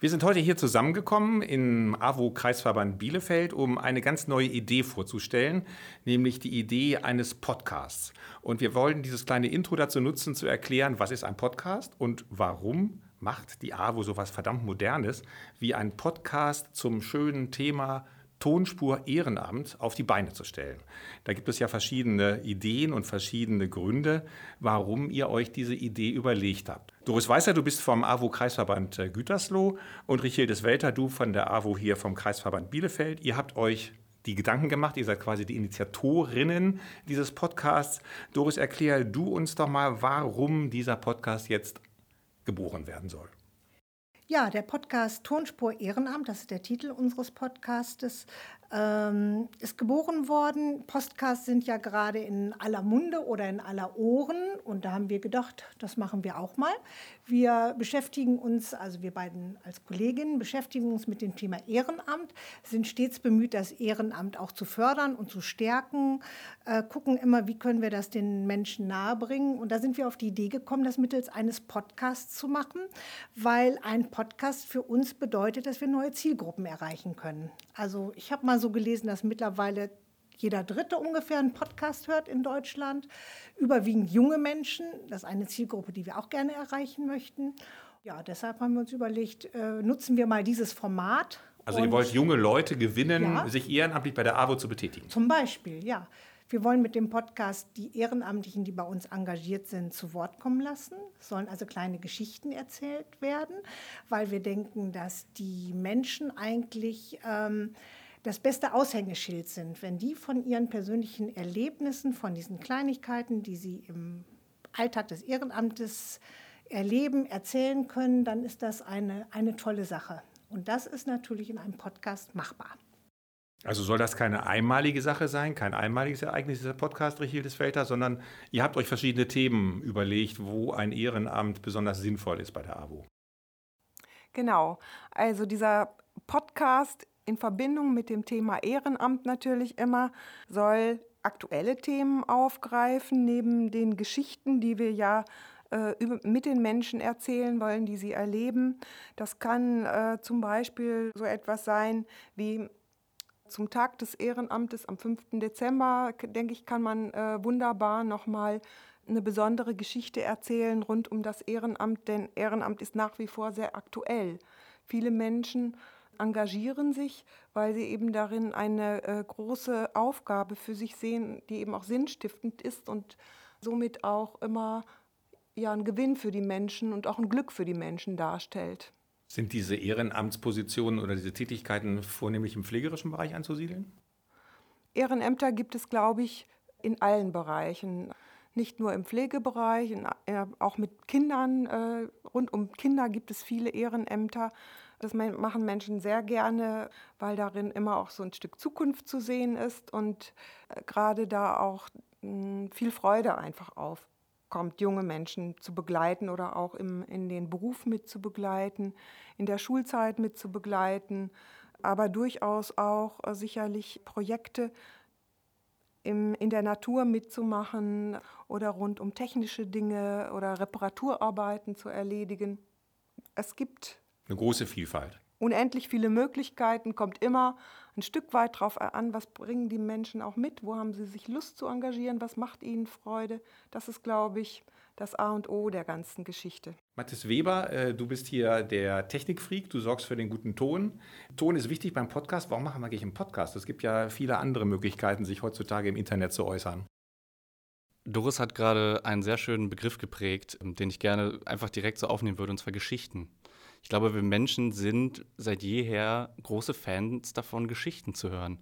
Wir sind heute hier zusammengekommen im AWO-Kreisverband Bielefeld, um eine ganz neue Idee vorzustellen, nämlich die Idee eines Podcasts. Und wir wollen dieses kleine Intro dazu nutzen, zu erklären, was ist ein Podcast und warum macht die AWO so was verdammt Modernes wie ein Podcast zum schönen Thema Tonspur Ehrenamt auf die Beine zu stellen. Da gibt es ja verschiedene Ideen und verschiedene Gründe, warum ihr euch diese Idee überlegt habt. Doris Weißer, du bist vom AWO-Kreisverband äh, Gütersloh und Richildes Welter, du von der AWO hier vom Kreisverband Bielefeld. Ihr habt euch die Gedanken gemacht, ihr seid quasi die Initiatorinnen dieses Podcasts. Doris, erklär du uns doch mal, warum dieser Podcast jetzt geboren werden soll. Ja, der Podcast Tonspur Ehrenamt, das ist der Titel unseres Podcastes, ähm, ist geboren worden. Podcasts sind ja gerade in aller Munde oder in aller Ohren und da haben wir gedacht, das machen wir auch mal. Wir beschäftigen uns, also wir beiden als Kolleginnen, beschäftigen uns mit dem Thema Ehrenamt, sind stets bemüht, das Ehrenamt auch zu fördern und zu stärken, äh, gucken immer, wie können wir das den Menschen nahebringen. Und da sind wir auf die Idee gekommen, das mittels eines Podcasts zu machen, weil ein Podcast für uns bedeutet, dass wir neue Zielgruppen erreichen können. Also ich habe mal mal so gelesen, dass mittlerweile jeder Dritte ungefähr einen Podcast hört in Deutschland. Überwiegend junge Menschen. Das ist eine Zielgruppe, die wir auch gerne erreichen möchten. Ja, deshalb haben wir uns überlegt, äh, nutzen wir mal dieses Format. Also ihr wollt junge Leute gewinnen, ja, sich ehrenamtlich bei der AWO zu betätigen. Zum Beispiel, ja. Wir wollen mit dem Podcast die Ehrenamtlichen, die bei uns engagiert sind, zu Wort kommen lassen. Es sollen also kleine Geschichten erzählt werden, weil wir denken, dass die Menschen eigentlich ähm, das beste Aushängeschild sind, wenn die von ihren persönlichen Erlebnissen, von diesen Kleinigkeiten, die sie im Alltag des Ehrenamtes erleben, erzählen können, dann ist das eine, eine tolle Sache. Und das ist natürlich in einem Podcast machbar. Also soll das keine einmalige Sache sein, kein einmaliges Ereignis, dieser Podcast, Richildes Felter, sondern ihr habt euch verschiedene Themen überlegt, wo ein Ehrenamt besonders sinnvoll ist bei der AWO. Genau, also dieser Podcast in Verbindung mit dem Thema Ehrenamt natürlich immer, soll aktuelle Themen aufgreifen, neben den Geschichten, die wir ja äh, mit den Menschen erzählen wollen, die sie erleben. Das kann äh, zum Beispiel so etwas sein wie zum Tag des Ehrenamtes am 5. Dezember, denke ich, kann man äh, wunderbar nochmal eine besondere Geschichte erzählen rund um das Ehrenamt, denn Ehrenamt ist nach wie vor sehr aktuell. Viele Menschen engagieren sich, weil sie eben darin eine äh, große Aufgabe für sich sehen, die eben auch sinnstiftend ist und somit auch immer ja, ein Gewinn für die Menschen und auch ein Glück für die Menschen darstellt. Sind diese Ehrenamtspositionen oder diese Tätigkeiten vornehmlich im pflegerischen Bereich anzusiedeln? Ehrenämter gibt es, glaube ich, in allen Bereichen. Nicht nur im Pflegebereich, in, äh, auch mit Kindern. Äh, rund um Kinder gibt es viele Ehrenämter. Das machen Menschen sehr gerne, weil darin immer auch so ein Stück Zukunft zu sehen ist und äh, gerade da auch hm, viel Freude einfach aufkommt, junge Menschen zu begleiten oder auch im, in den Beruf mit zu begleiten, in der Schulzeit mit zu begleiten, aber durchaus auch äh, sicherlich Projekte im, in der Natur mitzumachen oder rund um technische Dinge oder Reparaturarbeiten zu erledigen. Es gibt eine große Vielfalt. Unendlich viele Möglichkeiten, kommt immer ein Stück weit darauf an, was bringen die Menschen auch mit, wo haben sie sich Lust zu engagieren, was macht ihnen Freude. Das ist, glaube ich, das A und O der ganzen Geschichte. Mathis Weber, äh, du bist hier der Technikfreak, du sorgst für den guten Ton. Ton ist wichtig beim Podcast. Warum machen wir eigentlich einen Podcast? Es gibt ja viele andere Möglichkeiten, sich heutzutage im Internet zu äußern. Doris hat gerade einen sehr schönen Begriff geprägt, den ich gerne einfach direkt so aufnehmen würde, und zwar Geschichten. Ich glaube, wir Menschen sind seit jeher große Fans davon, Geschichten zu hören.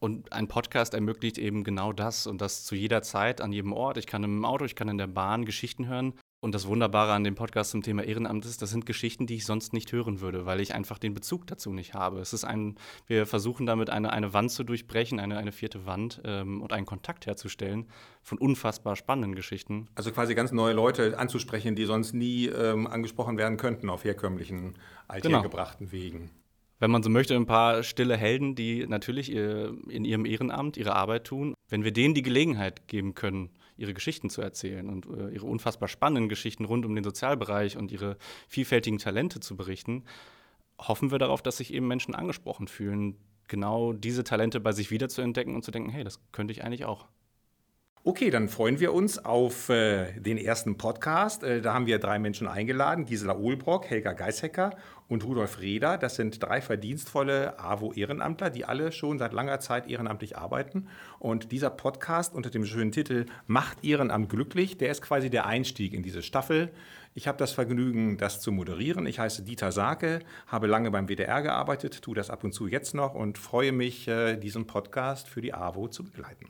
Und ein Podcast ermöglicht eben genau das und das zu jeder Zeit, an jedem Ort. Ich kann im Auto, ich kann in der Bahn Geschichten hören. Und das Wunderbare an dem Podcast zum Thema Ehrenamt ist, das sind Geschichten, die ich sonst nicht hören würde, weil ich einfach den Bezug dazu nicht habe. Es ist ein, wir versuchen damit eine, eine Wand zu durchbrechen, eine, eine vierte Wand ähm, und einen Kontakt herzustellen von unfassbar spannenden Geschichten. Also quasi ganz neue Leute anzusprechen, die sonst nie ähm, angesprochen werden könnten auf herkömmlichen, althergebrachten genau. Wegen. Wenn man so möchte, ein paar stille Helden, die natürlich in ihrem Ehrenamt ihre Arbeit tun. Wenn wir denen die Gelegenheit geben können, ihre Geschichten zu erzählen und äh, ihre unfassbar spannenden Geschichten rund um den Sozialbereich und ihre vielfältigen Talente zu berichten, hoffen wir darauf, dass sich eben Menschen angesprochen fühlen, genau diese Talente bei sich wiederzuentdecken und zu denken, hey, das könnte ich eigentlich auch. Okay, dann freuen wir uns auf äh, den ersten Podcast. Äh, da haben wir drei Menschen eingeladen: Gisela Ohlbrock, Helga Geishecker und Rudolf Reder. Das sind drei verdienstvolle AWO-Ehrenamtler, die alle schon seit langer Zeit ehrenamtlich arbeiten. Und dieser Podcast unter dem schönen Titel Macht Ehrenamt glücklich, der ist quasi der Einstieg in diese Staffel. Ich habe das Vergnügen, das zu moderieren. Ich heiße Dieter Sake, habe lange beim WDR gearbeitet, tue das ab und zu jetzt noch und freue mich, äh, diesen Podcast für die AWO zu begleiten.